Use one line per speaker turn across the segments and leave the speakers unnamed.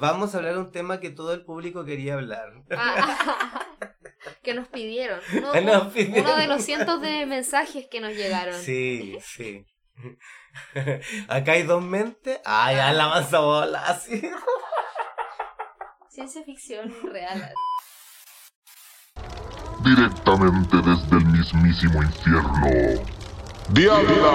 Vamos a hablar de un tema que todo el público quería hablar.
Ah, que nos pidieron. Uno,
Nos pidieron.
uno de los cientos de mensajes que nos llegaron.
Sí, sí. Acá hay dos mentes. Ay, ya la masa bola, así.
Ciencia ficción real.
directamente desde el mismísimo infierno. ¡Diabla!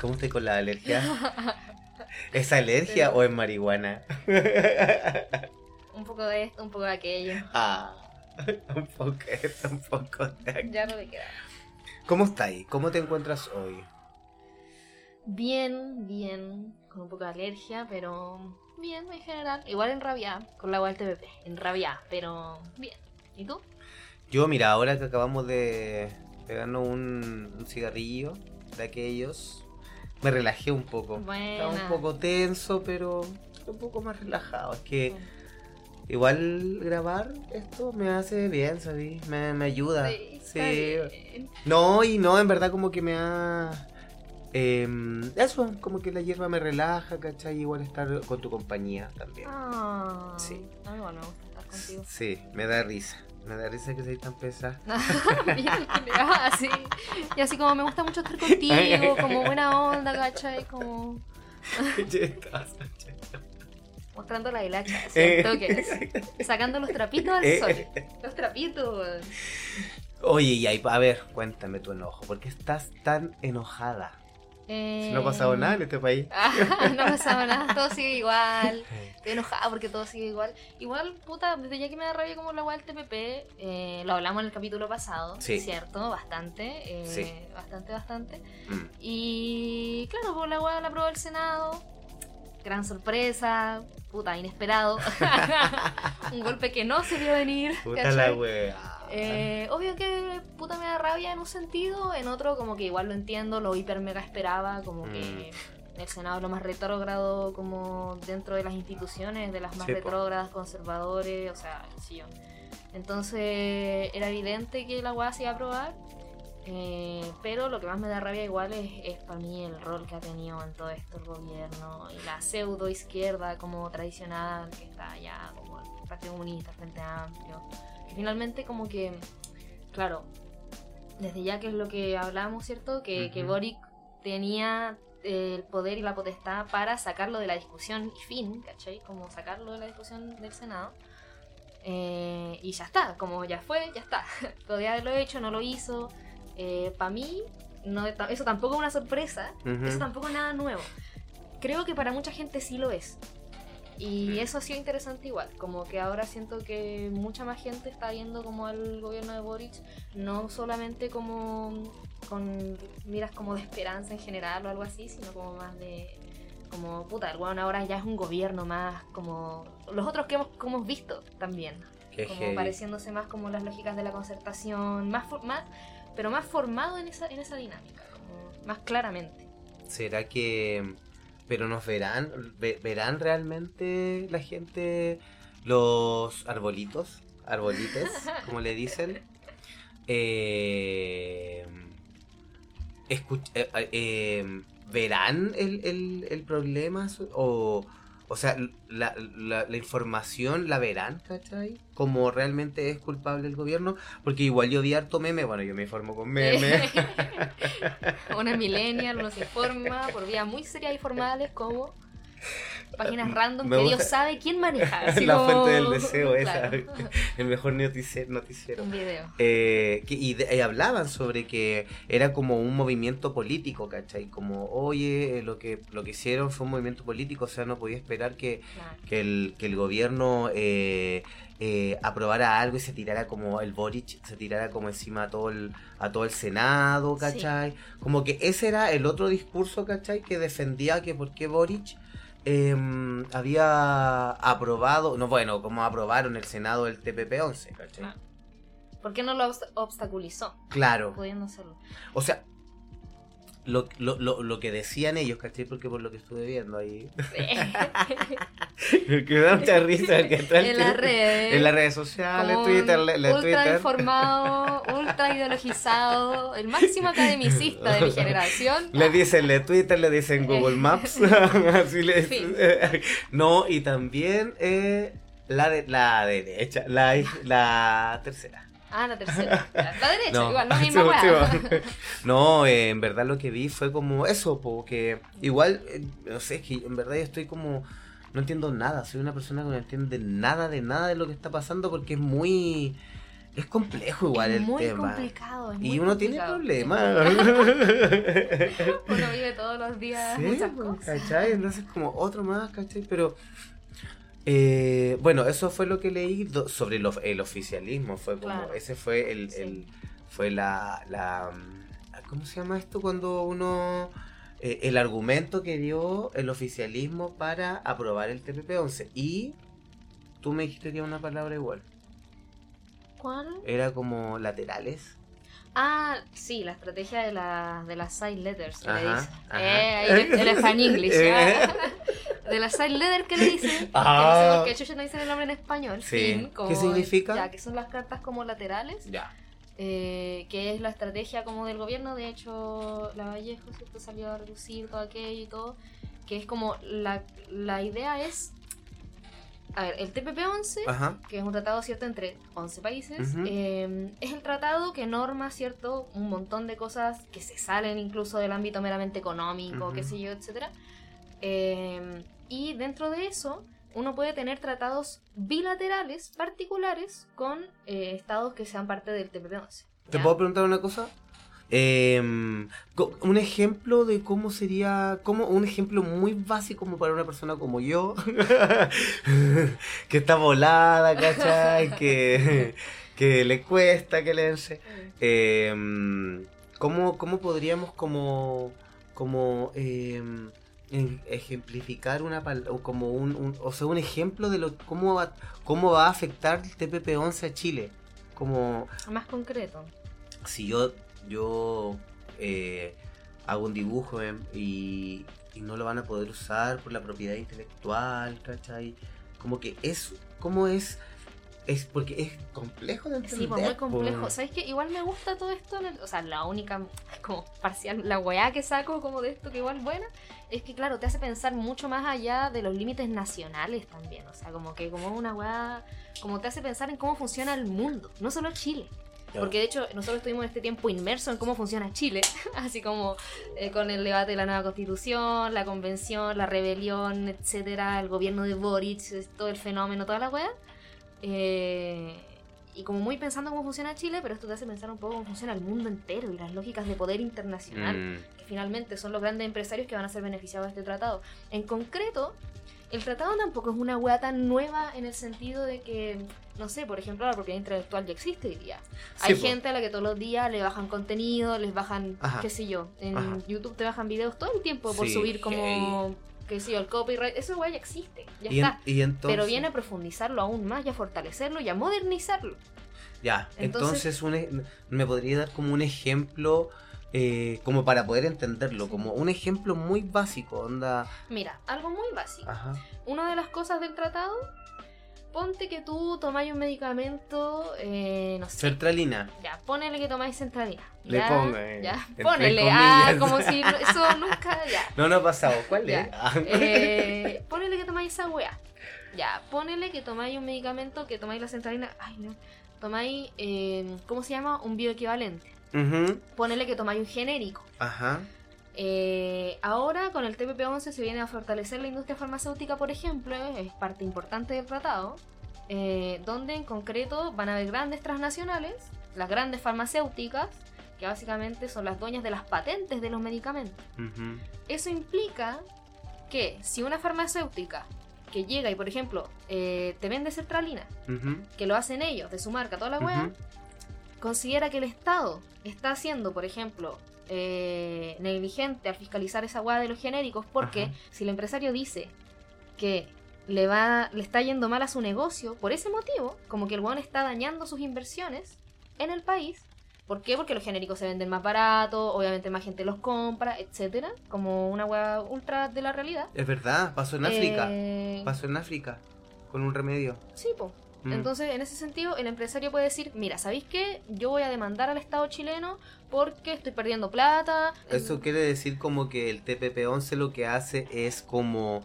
¿Cómo estoy con la alergia? ¿Es alergia o es marihuana?
Un poco de esto, un poco de aquello.
Ah, un poco esto, un poco de aquello.
Ya no me queda.
¿Cómo estáis? ¿Cómo te encuentras hoy?
Bien, bien. Con un poco de alergia, pero bien en general. Igual en rabia, con la agua del TPP. En rabia, pero bien. ¿Y tú?
Yo, mira, ahora que acabamos de pegarnos un, un cigarrillo de aquellos, me relajé un poco. Estaba un
Buena.
poco tenso, pero un poco más relajado. Es que igual grabar esto me hace bien, ¿sabes? Me, me ayuda.
Sí,
Sí. No, y no, en verdad como que me ha... em, eso, como que la hierba me relaja, ¿cachai? Igual estar con tu compañía también.
Ah,
Sí.
Estar contigo.
Sí, me da risa. Me da risa que seas tan pesada.
Bien, así. Y así como me gusta mucho estar contigo, como buena onda, ¿cachai? Como mostrando la hilacha,
Eh.
¿cierto? Que es sacando los trapitos al
Eh.
sol. Los trapitos.
Oye, y ahí, a ver, cuéntame tu enojo. ¿Por qué estás tan enojada? Si no ha pasado
Eh,
nada en este país.
Ah, no ha pasado nada, todo sigue igual. Estoy enojada porque todo sigue igual. Igual, puta, desde ya que me da rabia como la weá del TPP, eh, lo hablamos en el capítulo pasado,
Sí.
¿cierto? Bastante, eh,
Sí.
bastante, bastante.
Mm.
Y claro, pues la weá la aprobó el Senado. Gran sorpresa, puta, inesperado. Un golpe que no se vio venir.
Puta
¿cachai?
la wea.
Eh, obvio que puta me da rabia en un sentido, en otro como que igual lo entiendo, lo hiper mega esperaba, como que
Mm.
el Senado es lo más retrógrado como dentro de las instituciones, de las más
Sí,
retrógradas, conservadores, o sea, sí yo. Entonces era evidente que la se iba a aprobar, eh, pero lo que más me da rabia igual es, es para mí el rol que ha tenido en todo esto el gobierno y la pseudo izquierda como tradicional que está allá, como el Partido Comunista, el Frente Amplio, que finalmente como que, claro, desde ya que es lo que hablamos, ¿cierto? Que, que
Ujú.
Boric tenía eh, el poder y la potestad para sacarlo de la discusión y fin, ¿cachai? Como sacarlo de la discusión del Senado. Eh, y ya está, como ya fue, ya está. Podría haberlo hecho, no lo hizo. Para mí, no, eso tampoco es una sorpresa, eso tampoco es nada nuevo. Creo que para mucha gente sí lo es. Y eso ha sido interesante igual, como que ahora siento que mucha más gente está viendo como al gobierno de Boric, no solamente como con miras como de esperanza en general o algo así, sino como más de como puta, el weón ahora ya es un gobierno más como los otros que hemos, como hemos visto también,
Qué
como
heavy.
pareciéndose más como las lógicas de la concertación, más, más pero más formado en esa, en esa dinámica, como más claramente.
¿Será que... Pero nos verán, ve- verán realmente la gente los arbolitos, arbolites, como le dicen? Eh, escuch- eh, eh, ¿Verán el, el, el problema? O, o sea, la, la, la información la verán, ¿cachai? Como realmente es culpable el gobierno. Porque igual yo vi harto meme, bueno, yo me informo con meme.
Una millennial, uno se informa por vías muy serias y formales como páginas random
Me
que Dios sabe quién maneja. así
la
como-
fuente del deseo esa.
Claro.
El mejor notici- noticiero.
Un video.
Eh, que- y, de- y hablaban sobre que era como un movimiento político, ¿cachai? Como, oye, lo que, lo que hicieron fue un movimiento político, o sea, no podía esperar que,
Claro.
que, el, que el gobierno eh, eh, aprobara algo y se tirara como el Boric, se tirara como encima a todo el, a todo el Senado,
Sí.
¿cachai? Como que ese era el otro discurso, ¿cachai? Que defendía que por qué Boric em, había aprobado, no bueno, como aprobaron el Senado el TPP-11, ¿cachai?
Ah. ¿Por qué no lo obst- obstaculizó?
Claro.
Pudiendo hacerlo.
O sea, lo, lo, lo, lo que decían ellos, ¿cachai? Porque por lo que estuve viendo ahí. que da mucha risa. Que está el
en las
tipo-
redes.
En las redes sociales, Twitter, le- le
ultra
Twitter.
informado, ultra ideologizado, el máximo academicista de mi generación.
Le dicen le Twitter, le dicen Google Maps. así le. No, y también eh, la, de, la derecha, la, la tercera.
Ah, la tercera. La derecha,
No,
igual, la
sí,
misma weá.
sí, no eh, en verdad lo que vi fue como eso, porque igual, eh, no sé, es que en verdad yo estoy como, no entiendo nada, soy una persona que no entiende nada de nada de lo que está pasando porque es muy, es complejo igual
es
el
muy
tema.
complicado. es muy
Y uno tiene problemas.
Uno vive todos los días
Sí,
muchas cosas.
¿cachai? Entonces como otro más, ¿cachai? Pero eh, bueno, eso fue lo que leí sobre lo- el oficialismo. Fue como,
Claro.
ese fue el,
Sí.
el- fue la, la mm, ¿cómo se llama esto? Cuando uno eh, el argumento que dio el oficialismo para aprobar el TPP-11 y tú me dijiste que era una palabra igual.
¿Cuál?
Era como laterales.
Ah, sí, la estrategia de, la, de las side letters que le
Ajá,
dicen.
ajá.
Eh, ahí él está en inglés. ya. De las side letters que le dicen. Que no sé
Ah.
por qué no dicen el nombre en español.
Sí.
fin,
¿Qué significa?
Ya, que son las cartas como laterales.
Ya.
eh, que es la estrategia como del gobierno. De hecho, la Vallejo ¿cierto? salió a reducir todo aquello y todo. Que es como la, la idea es. A ver, el TPP-11
Ajá.
que es un tratado cierto entre 11 países,
Ujú.
eh, es el tratado que norma cierto un montón de cosas que se salen incluso del ámbito meramente económico,
Ujú.
qué sé yo, etcétera. Eh, y dentro de eso uno puede tener tratados bilaterales particulares con eh, estados que sean parte del TPP-11.
¿Te puedo preguntar una cosa? Em, un ejemplo de cómo sería, como un ejemplo muy básico como para una persona como yo, que está volada, ¿cachai? Que, que le cuesta que leerse. Em, ¿cómo, ¿Cómo podríamos como, como em, ejemplificar una o como un, un- o sea, un ejemplo de lo cómo va, cómo va a afectar el TPP-11 a Chile? Como
Más concreto.
si yo yo eh, hago un dibujo em, y, y no lo van a poder usar por la propiedad intelectual, ¿cachai? Como que es, como es, es porque es complejo de entender.
Sí, pues muy complejo.
po.
¿Sabes qué? Igual me gusta todo esto. o sea, la única, como parcial, la weá que saco como de esto que igual buena, es que claro, te hace pensar mucho más allá de los límites nacionales también. O sea, como que como una weá, como te hace pensar en cómo funciona el mundo, no solo Chile.
Claro.
Porque de hecho nosotros estuvimos este tiempo inmersos en cómo funciona Chile, así como eh, con el debate de la nueva constitución, la convención, la rebelión, etcétera, el gobierno de Boric, todo el fenómeno, toda la wea. Eh, y como muy pensando cómo funciona Chile, pero esto te hace pensar un poco cómo funciona el mundo entero y las lógicas de poder internacional
Mm,
que finalmente son los grandes empresarios que van a ser beneficiados de este tratado. En concreto, el tratado tampoco es una hueá tan nueva en el sentido de que, no sé, por ejemplo, la propiedad intelectual ya existe hoy día. Hay gente a la que todos los días le bajan contenido, les bajan,
Ajá.
qué sé yo, en
Ajá.
YouTube te bajan videos todo el tiempo por
Sí,
subir como, sé yo, el copyright. Eso hueá ya existe, ya
y, en-
está.
y entonces,
Pero viene a profundizarlo aún más y a fortalecerlo y a modernizarlo.
ya,
entonces-
entonces, un e- me podría dar como un ejemplo eh, como para poder entenderlo,
Sí.
como un ejemplo muy básico, onda,
Mira, algo muy básico.
ajá,
una de las cosas del tratado, ponte que tú tomáis un medicamento, eh, no sé.
sertralina.
Ya, ponele que tomáis centralina.
Le pongo, eh,
Ya, ponele. Ah, como si eso nunca. Ya.
No, no ha pasado, ¿cuál
Ya.
es? Ah.
Eh, ponele que tomáis esa wea. Ya, ponele que tomáis un medicamento, que tomáis la centralina. Ay, no. Tomáis, eh, ¿cómo se llama? Un bioequivalente.
Ujú,
Ponele que tomáis un genérico.
Ajá.
Eh, ahora con el TPP-11 se viene a fortalecer la industria farmacéutica, por ejemplo, es parte importante del tratado, eh, donde en concreto van a haber grandes transnacionales, las grandes farmacéuticas, que básicamente son las dueñas de las patentes de los medicamentos. Eso implica que si una farmacéutica que llega y, por ejemplo, eh, te vende sertralina,
Ujú,
que lo hacen ellos, de su marca, toda la wea,
ujú.
considera que el Estado está haciendo, por ejemplo, eh, negligente al fiscalizar esa hueá de los genéricos, porque
Ajá.
si el empresario dice que le va, le está yendo mal a su negocio, por ese motivo, como que el weón está dañando sus inversiones en el país, ¿Por qué? Porque los genéricos se venden más barato, obviamente más gente los compra, etcétera, como una hueá ultra de la realidad.
Es verdad, pasó en África.
Eh,
Pasó en África. Con un remedio.
Sí, po.
Mm.
Entonces, en ese sentido, el empresario puede decir, mira, ¿sabéis qué? Yo voy a demandar al Estado chileno porque estoy perdiendo plata.
Eso
Eh,
quiere decir como que el TPP-11 lo que hace es como,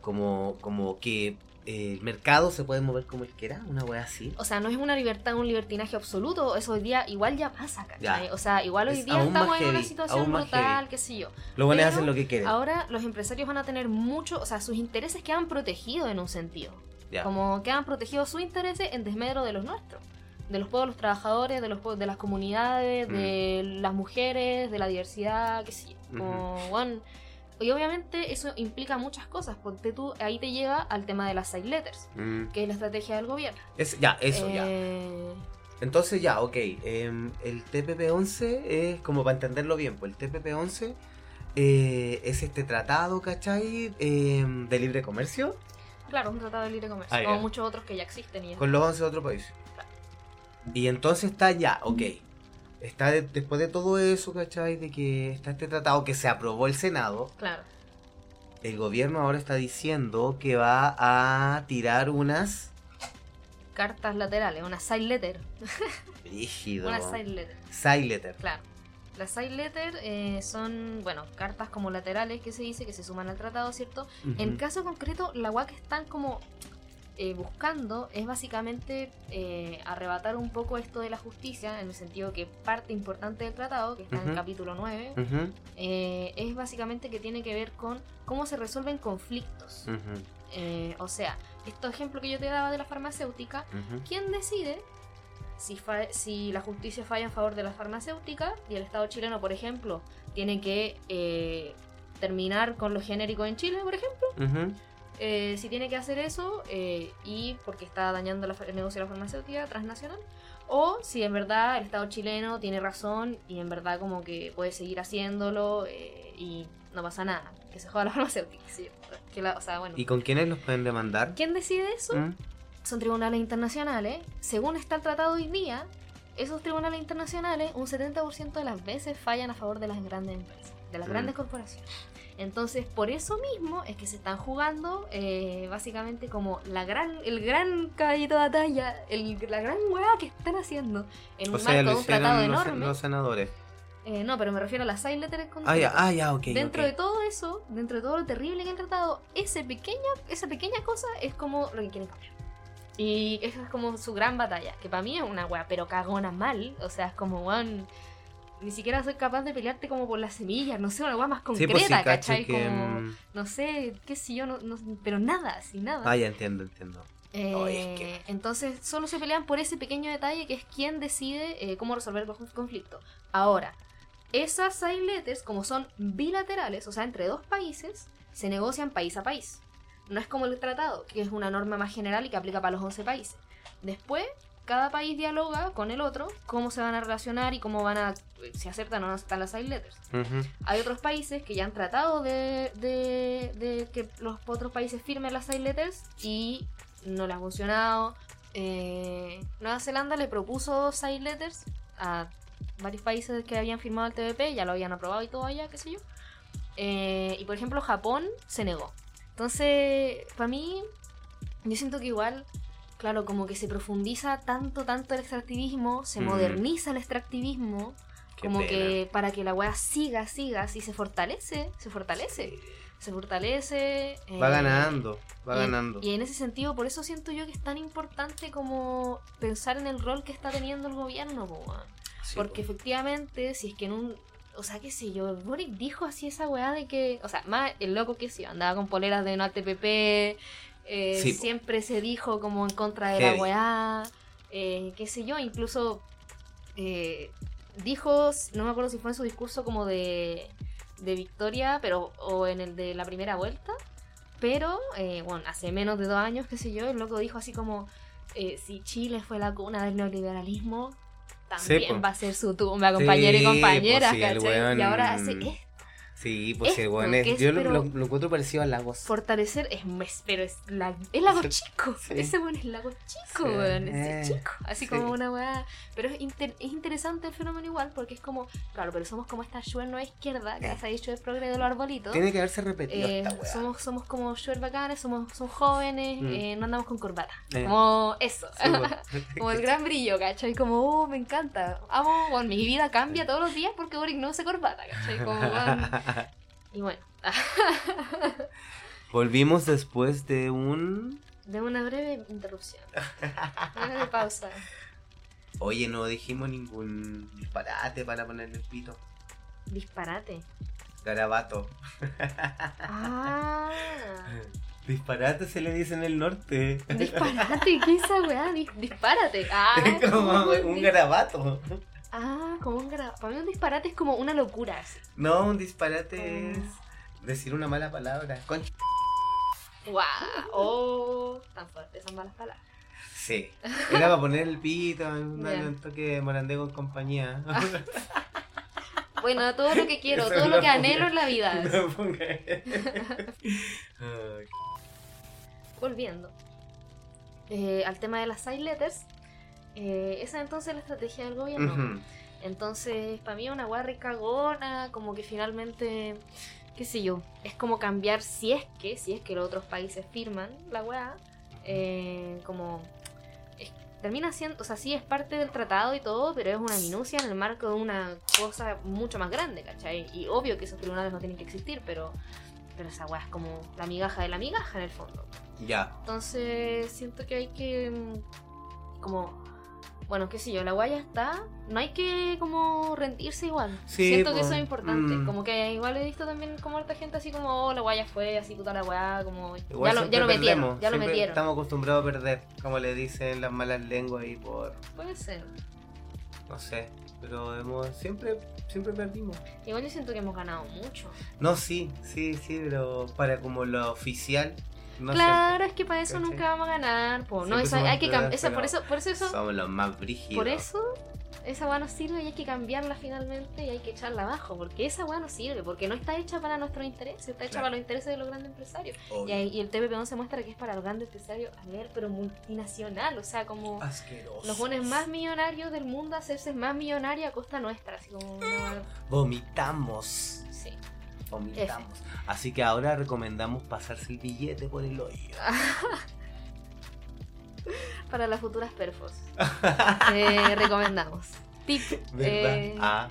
como, como que eh, el mercado se puede mover como él quiera, una wea así.
O sea, no es una libertad, un libertinaje absoluto. Eso hoy día igual ya pasa, ¿cachai?
Ya.
O sea, igual hoy
Es
día estamos
más
en una
heavy,
situación brutal,
heavy.
qué sé yo.
Los buenos hacen lo que quieren.
Ahora los empresarios van a tener mucho, o sea, sus intereses quedan protegidos en un sentido. Como quedan protegidos sus intereses en desmedro de los nuestros. De los pueblos, los trabajadores, de los de las comunidades,
Mm.
de las mujeres, de la diversidad, qué sé yo. Como, bueno, y obviamente eso implica muchas cosas, porque tú ahí te lleva al tema de las side letters,
Mm.
que es la estrategia del gobierno.
Es- ya, eso, ya.
Eh,
Entonces ya, ok. em, el TPP-11 es, como para entenderlo bien, pues el TPP-11 eh, es este tratado, ¿cachai? Em, de libre comercio
Claro, un tratado de libre comercio,
Ah,
muchos otros que ya existen. Y
con los 11 de otros países. Y entonces está ya, ok. Está de- después de todo eso, ¿cachai? De que está este tratado que se aprobó el Senado.
Claro.
El gobierno ahora está diciendo que va a tirar unas...
Cartas laterales, una side letter.
Rígido.
Una side letter.
Side letter.
Claro. Las side letter eh, son, bueno, cartas como laterales que se dice que se suman al tratado, ¿cierto? En
Ujú.
caso concreto, la UAC están como eh, buscando es básicamente eh, arrebatar un poco esto de la justicia, en el sentido que parte importante del tratado, que está en el capítulo 9,
Ujú,
eh, es básicamente que tiene que ver con cómo se resuelven conflictos. Eh, o sea, este ejemplo que yo te daba de la farmacéutica. ¿quién decide si, fa- si la justicia falla en favor de la farmacéutica y el Estado chileno, por ejemplo, tiene que eh, terminar con los genéricos en Chile, por ejemplo?
Ujú.
Eh, si tiene que hacer eso eh, y porque está dañando la, el negocio de la farmacéutica transnacional, o si en verdad el Estado chileno tiene razón y en verdad como que puede seguir haciéndolo eh, y no pasa nada, que se joda la farmacéutica. sí, que la- o sea, bueno.
¿Y con quiénes los pueden demandar?
¿Quién decide eso?
¿Mm?
Son tribunales internacionales. Según está el tratado hoy día, esos tribunales internacionales un 70% de las veces fallan a favor de las grandes empresas, de las
Mm.
grandes corporaciones. Entonces, por eso mismo es que se están jugando eh, básicamente como la gran, el gran caballito de batalla, el- la gran hueá que están haciendo en
O
un
sea,
marco de un tratado
los,
enorme.
los senadores.
Eh, no, pero me refiero a las side letters
Ah, ya, ah, ya.
Dentro de todo eso, dentro de todo lo terrible que han tratado, ese pequeña, esa pequeña cosa es como lo que quieren cambiar. Y esa es como su gran batalla, que para mí es una wea, pero cagona mal. O sea, es como, weón, ni siquiera soy capaz de pelearte como por las semillas, no sé, una wea más
Sí,
concreta,
pues sí, cacho
¿cachai?
que...
Como,
mm,
no sé, qué sé yo, no, no- pero nada, así nada.
Ah, ya entiendo, entiendo.
Eh,
es que-
Entonces, solo se pelean por ese pequeño detalle que es quien decide eh, cómo resolver el conf- conflicto. Ahora, esas side letters, como son bilaterales, o sea, entre dos países, se negocian país a país. No es como el tratado, que es una norma más general y que aplica para los 11 países. Después, cada país dialoga con el otro cómo se van a relacionar y cómo van a, si aceptan o no aceptan las side letters. Hay otros países que ya han tratado de, de- de que los otros países firmen las side letters y no les ha funcionado. Eh, Nueva Zelanda le propuso side letters a varios países que habían firmado el TPP, ya lo habían aprobado y todo allá, qué sé yo. Eh, y por ejemplo, Japón se negó. Entonces, para mí, yo siento que igual, claro, como que se profundiza tanto, tanto el extractivismo, se
Mm.
moderniza el extractivismo,
Qué
como
pena.
que para que la weá siga, siga, así se fortalece, se fortalece, se fortalece.
Va
eh,
ganando, va
y en-
ganando.
Y en ese sentido, por eso siento yo que es tan importante como pensar en el rol que está teniendo el gobierno, po, weón.
Sí,
Porque
po.
efectivamente, si es que en un. O sea, qué sé yo, Boric dijo así esa weá de que. O sea, más el loco que sí, andaba con poleras de no al TPP. eh,
Sí,
siempre se dijo como en contra de
Heavy.
la weá. eh, qué sé yo, incluso. eh, dijo, no me acuerdo si fue en su discurso como de. de victoria, pero. o en el de la primera vuelta. Pero, eh, bueno, hace menos de dos años, qué sé yo, el loco dijo así como. eh, si Chile fue la cuna del neoliberalismo,
Sí,
también va a ser su tumba, compañeros y
Sí,
compañeras,
pues
Y ahora hace esto.
Sí, pues
Esto,
el weón es-
es,
yo lo, lo- encuentro parecido a Lagos.
Fortalecer es, es- pero es, la, es lago chico.
Sí.
Ese weón es lago chico,
Sí.
weón. Ese
Eh,
chico. Así
sí.
como una weá. Pero es, inter- es interesante el fenómeno igual porque es como, claro, pero somos como esta Shuer nueva izquierda que se ha dicho de progre de los arbolitos.
Tiene que haberse repetido
Eh,
esta weá.
somos, somos como Shuer bacanes, somos, somos jóvenes,
Mm.
eh, no andamos con corbata.
Eh.
Como eso. Como el gran brillo, ¿cachai? Como, oh, me encanta. Amo, bueno, mi vida cambia todos los días porque Boric no usa corbata, ¿cachai? Como, weón. Y bueno,
Volvimos después de un.
de una breve interrupción. Una breve pausa.
Oye, no dijimos ningún disparate para ponerle el pito.
Disparate.
Garabato.
Ah.
Disparate se le dice en el norte.
Disparate, ¿qué es esa weá? Dis- dispárate. Ah,
Es como un garabato.
Ah, como un gra... Para mí un disparate es como una locura así.
No, un disparate es decir una mala palabra. Concha.
¡Guau! ¡Oh! Tan fuertes son malas palabras.
Sí. Era para poner el pito,
Ya.
un toque de morandego en compañía.
Bueno, todo lo que quiero,
Eso
todo
no
lo que
ponga-
anhelo en la vida.
No ponga-
Volviendo eh, al tema de las side letters, eh, esa entonces es la estrategia del gobierno. Entonces, para mí es una weá recagona, como que finalmente, qué sé yo, es como cambiar si es que, si es que los otros países firman la weá, eh, como es- termina siendo, o sea, sí es parte del tratado y todo, pero es una minucia en el marco de una cosa mucho más grande, ¿cachai? Y obvio que esos tribunales no tienen que existir, pero, pero esa weá es como la migaja de la migaja en el fondo.
Ya.
Entonces siento que hay que mm, como bueno, qué sé yo, la guaya está, no hay que como rendirse igual.
Sí,
siento que eso es importante,
mm.
como que igual he visto también como harta gente así como, oh, la guaya fue así puta la guaya, como
Igual
ya lo, ya lo metieron,
perdemos,
ya lo metieron.
Estamos acostumbrados a perder, como le dicen las malas lenguas y por,
Puede ser.
no sé, pero hemos, siempre, siempre perdimos.
Igual yo siento que hemos ganado mucho.
No, sí, sí, sí, pero para como lo oficial, no
claro, es que para eso
¿Cachai?
nunca vamos a ganar, po. No, eso
somos
hay que cambiar,
peores,
por eso, por eso eso,
somos los más brígidos.
por eso esa weá no sirve y hay que cambiarla finalmente y hay que echarla abajo, porque esa weá no sirve, porque no está hecha para nuestros intereses, está hecha
Claro.
para los intereses de los grandes empresarios. Y, y el TPP-11 muestra que es para los grandes empresarios, a ver, pero multinacional, o sea, como
Asquerosos.
los buenos más millonarios del mundo hacerse más millonarios a costa nuestra, así como
Vomitamos.
Sí.
Vomitamos. Así que ahora recomendamos pasarse el billete por el hoyo.
Para las futuras perfos. Eh, recomendamos. Tip.
¿Verdad?
eh,
ah,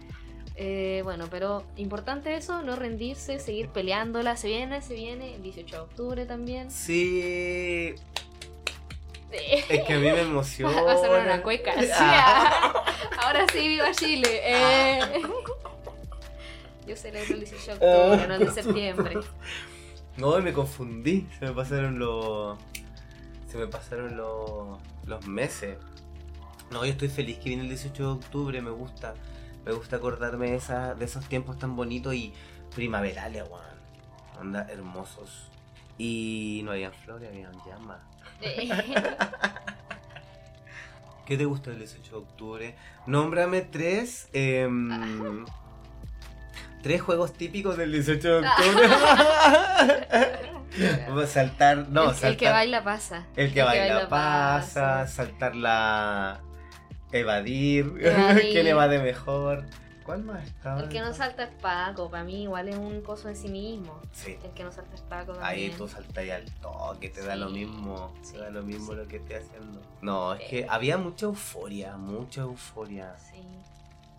eh, bueno, pero importante eso, no rendirse, seguir peleándola. Se viene, se viene, el 18 de octubre también.
sí. Es que a mí me emociona.
Va a ser una cueca. sí.
Ah.
Ahora sí, viva Chile. Eh. Yo celebro el 18 de octubre, no el de septiembre.
No, me confundí. Se me pasaron los. Se me pasaron los. los meses. No, yo estoy feliz que viene el 18 de octubre, me gusta. Me gusta acordarme de, esa, de esos tiempos tan bonitos y primaverales, weón. Onda, hermosos. Y no habían flores, habían llamas. ¿Qué te gusta del 18 de octubre? Nómbrame tres. em, tres juegos típicos del 18 de octubre. Vamos a saltar. No,
el, que baila pasa.
El que baila pasa, saltar la. Evadir.
Evadir.
¿Quién evade mejor? ¿Cuál más estaba?
El que no salta es Paco, para mí igual es un coso en sí mismo.
Sí.
El que no salta es Paco
Ahí tú saltas al toque, te da lo mismo.
sí,
te da lo mismo
sí.
lo que esté haciendo. No, es
Eh.
que había mucha euforia, mucha euforia.
Sí.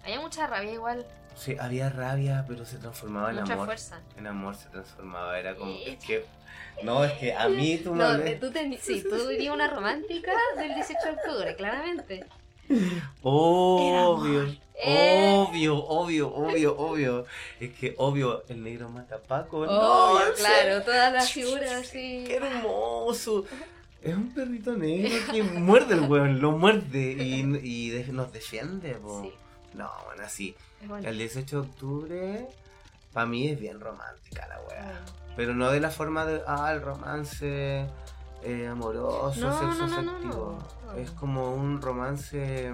Había mucha rabia igual,
Sí, había rabia, pero se transformaba en
mucha
amor.
fuerza.
En amor se transformaba, era como. Es que. No, es que a mí tú me
No,
hables-
tú ten- sí, tú dirías una romántica del 18 de octubre, claramente.
Obvio.
Eh.
Obvio, obvio, obvio, obvio. Es que obvio, el negro mata a Paco.
Oh,
no,
claro, todas las figuras así.
Qué hermoso. Es un perrito negro que muerde el weón, lo muerde y, y de- nos defiende. po.
Sí,
No, bueno, así. El 18 de octubre, para mí es bien romántica la weá. Pero no de la forma de, ah, el romance eh, amoroso,
No,
sexo
no, no, no,
afectivo.
no.
Es como un romance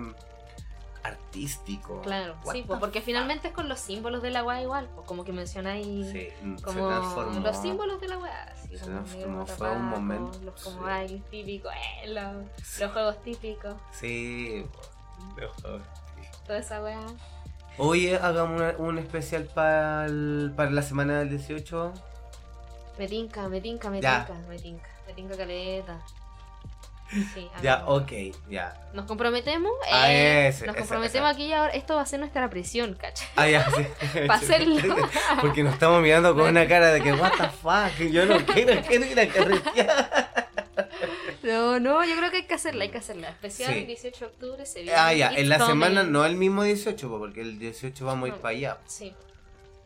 artístico.
Claro,
What
sí, pues porque finalmente es con los símbolos de la weá igual, pues como que mencionáis
Sí, mm, se
como
transformó.
los símbolos de la weá. así
Se
como
transformó, fue un momento,
Los como
sí.
bailes típicos, eh, los,
Sí.
los juegos típicos,
Sí, po, mejor.
Toda esa weá.
Oye, hagamos una- un especial para para la semana del 18.
Me tinca, me tinca, me
Ya.
tinca, me tinca, me tinca caleta. Sí,
Ya, ok, ya.
Nos comprometemos.
Ah,
eh,
ese,
nos comprometemos aquí y ahora. Esto va a ser nuestra presión, ¿cachai?
Ah, ya, sí.
Pa' hacerlo.
Porque nos estamos mirando con una cara de que, what the fuck, yo no quiero, quiero ir a carretear.
No, no, yo creo que hay que hacerla, hay que hacerla. Especial
Sí.
el 18 de octubre se viene.
Ah, ya,
It's
en la
coming.
semana, no el mismo 18, po, porque el 18 vamos a ir para allá.
Sí,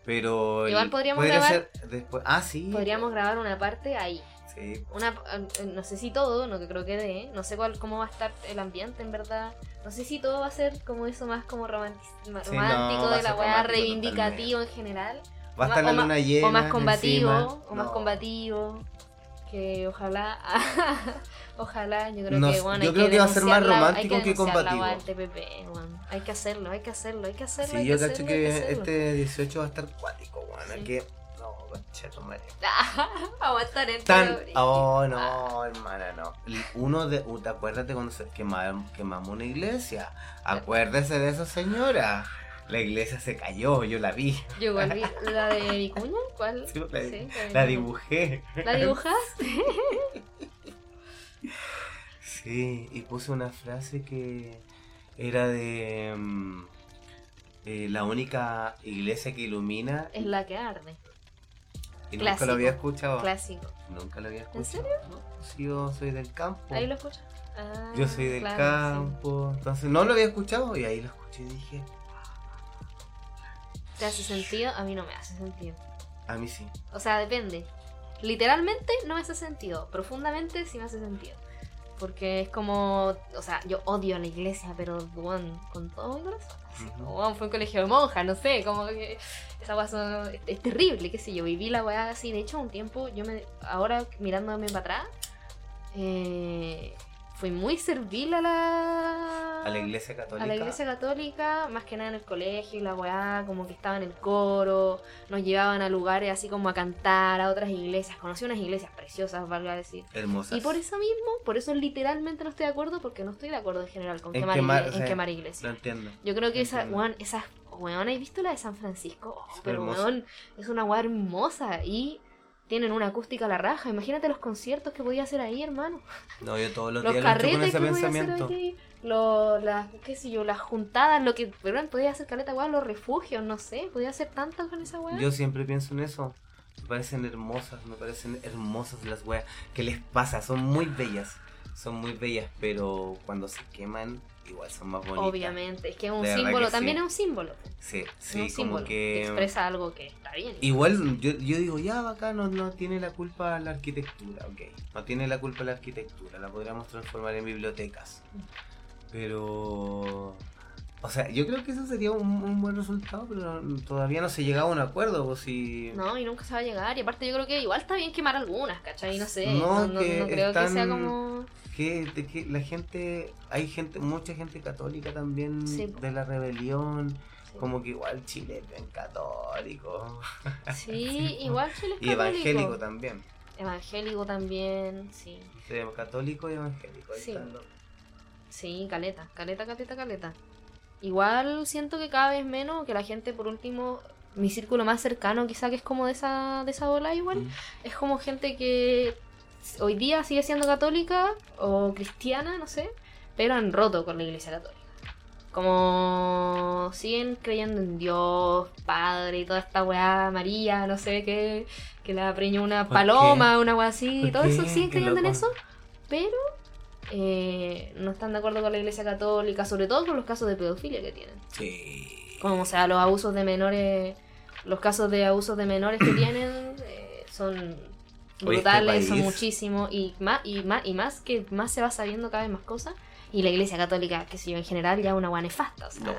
Pero. el-
Igual podríamos
podría
grabar-
ser después. Ah, sí.
podríamos grabar una parte ahí.
Sí.
Una, eh, no sé si todo, no que creo que de, no sé cuál, cómo va a estar el ambiente en verdad. No sé si todo va a ser como eso más como ma-
Sí,
romántico
no,
de la weá,
romántico
reivindicativo en general.
Va a estar la
o ma-
luna llena.
o más combativo,
encima.
o más
No.
combativo. Que ojalá, ojalá, yo creo
No
que bueno,
yo
hay
creo que va a ser más romántico
hay
que
la
combativo.
del TPP, weón. Hay que hacerlo, hay que hacerlo, hay que hacerlo.
Sí,
hay
yo
que
cacho
hacerlo, que
que
hacerlo.
este 18 va a estar cuático, weón.
Sí.
Que. No, concha tu madre.
Vamos a estar en
Tan. Oh,
Ah.
no, hermana, no. El- Uno de. uh, ¿Te acuerdas de cuando se quema- quemamos una iglesia? Acuérdese de esa señora. La iglesia se cayó, yo la vi.
Yo volví. ¿La de Vicuña? ¿Cuál?
Sí, la,
Sí,
la
Vicuña.
dibujé.
¿La dibujaste?
Sí, y puse una frase que era de. mm, eh, la única iglesia que ilumina.
Es la que arde.
Y nunca lo había escuchado.
Clásico.
Nunca lo había escuchado.
¿En serio?
No, sí, yo soy del campo.
Ahí lo escuchas. Ah,
Yo soy del
claro,
campo. Entonces no lo había escuchado y ahí lo escuché y dije.
¿Te hace sentido? A mí no me hace sentido.
a mí sí.
O sea, depende. Literalmente no me hace sentido. Profundamente sí me hace sentido. Porque es como. O sea, yo odio a la iglesia, pero bueno, con todo mi corazón. Así
Ujú.
como, weón, fue un colegio de monjas, no sé, como que. Esa son- es, es terrible, qué sé yo. Viví la weá así. De hecho, un tiempo, yo me. Ahora mirándome para atrás. Eh, fui muy servil a la.
A la iglesia católica.
A la iglesia católica, más que nada en el colegio y la weá, como que estaba en el coro, nos llevaban a lugares así como a cantar, a otras iglesias, conocí unas iglesias preciosas, valga decir.
Hermosas.
Y por eso mismo, por eso literalmente no estoy de acuerdo, porque no estoy de acuerdo en general con
En
quemar,
quemar,
igle-
o
en
sea,
quemar
Lo
iglesias.
entiendo.
Yo creo que esa, weón, esas, weón, ¿has visto la de San Francisco? Oh, pero
hermosa.
weón, es una weá hermosa y tienen una acústica a la raja. Imagínate los conciertos que podía hacer ahí, hermano.
No, yo todos los,
Los
días lucho con
carretes
ese
que podía hacer
pensamiento.
aquí, lo- las, qué sé yo, las juntadas, lo que, pero podía hacer caleta, weón, los refugios, no sé, podía hacer tanto con esa weá.
Yo siempre pienso en eso. Me parecen hermosas, me parecen hermosas las weas. ¿Qué les pasa? Son muy bellas. Son muy bellas, pero cuando se queman, igual son más bonitas.
Obviamente, es que es un símbolo, también
sí.
es un símbolo.
Sí,
es
sí,
un
como
símbolo
que.
expresa algo que está bien.
Igual yo, yo digo, ya acá no, no tiene la culpa la arquitectura, ok. No tiene la culpa la arquitectura, la podríamos transformar en bibliotecas. Pero... O sea, yo creo que eso sería un, un buen resultado, pero todavía no se llegaba a un acuerdo, pues si...
No, y nunca se va a llegar. Y aparte yo creo que igual está bien quemar algunas, ¿cachai? No sé,
No,
no, no,
que
no creo que sea como...
Que, de que la gente, hay gente, mucha gente católica también
Sí,
de la rebelión, como que igual Chile es bien católico.
Sí, igual Chile es
Y
católico.
evangélico también.
Evangélico también, sí.
Sí, católico y evangélico. ahí
Sí.
están los-
Sí, caleta, caleta, caleta, caleta. Igual siento que cada vez menos, que la gente, por último, mi círculo más cercano quizá que es como de esa, de esa bola igual,
Mm.
es como gente que hoy día sigue siendo católica o cristiana, no sé, pero han roto con la iglesia católica. Como siguen creyendo en Dios, Padre y toda esta weá, María, no sé qué, que la preñó una
¿Por
paloma, una weá así,
¿Por
y todo eso
qué?
siguen
Qué
creyendo en eso, pero eh, no están de acuerdo con la iglesia católica, sobre todo con los casos de pedofilia que tienen.
Sí.
Como, o sea, los abusos de menores, los casos de abusos de menores que tienen eh, son
este
brutales, son muchísimos y más, y más y más que más se va sabiendo cada vez más cosas. Y la iglesia católica, que sé yo, en general ya es una buena nefasta, o sea,
No,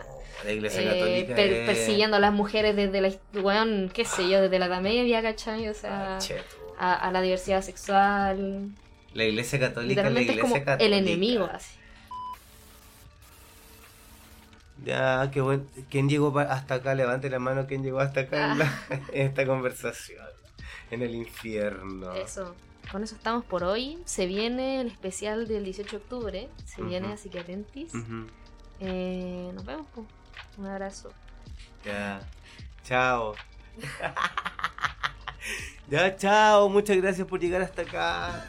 la iglesia
eh,
católica
per-
es...
persiguiendo a las mujeres desde la, weón, qué sé yo, desde la Edad Media, ¿cachai? O sea,
Ah,
a la diversidad sexual.
La iglesia católica es la
es
iglesia
como
católica.
el enemigo, así.
Ya, qué bueno. ¿Quién llegó hasta acá? Levante la mano. ¿Quién llegó hasta acá en, la- en esta conversación? En el infierno.
Eso. Con eso estamos por hoy. Se viene el especial del 18 de octubre. Se viene, así que atentis. Eh, nos vemos. po. Un abrazo.
Ya. Chao. Ya, chao, muchas gracias por llegar hasta acá.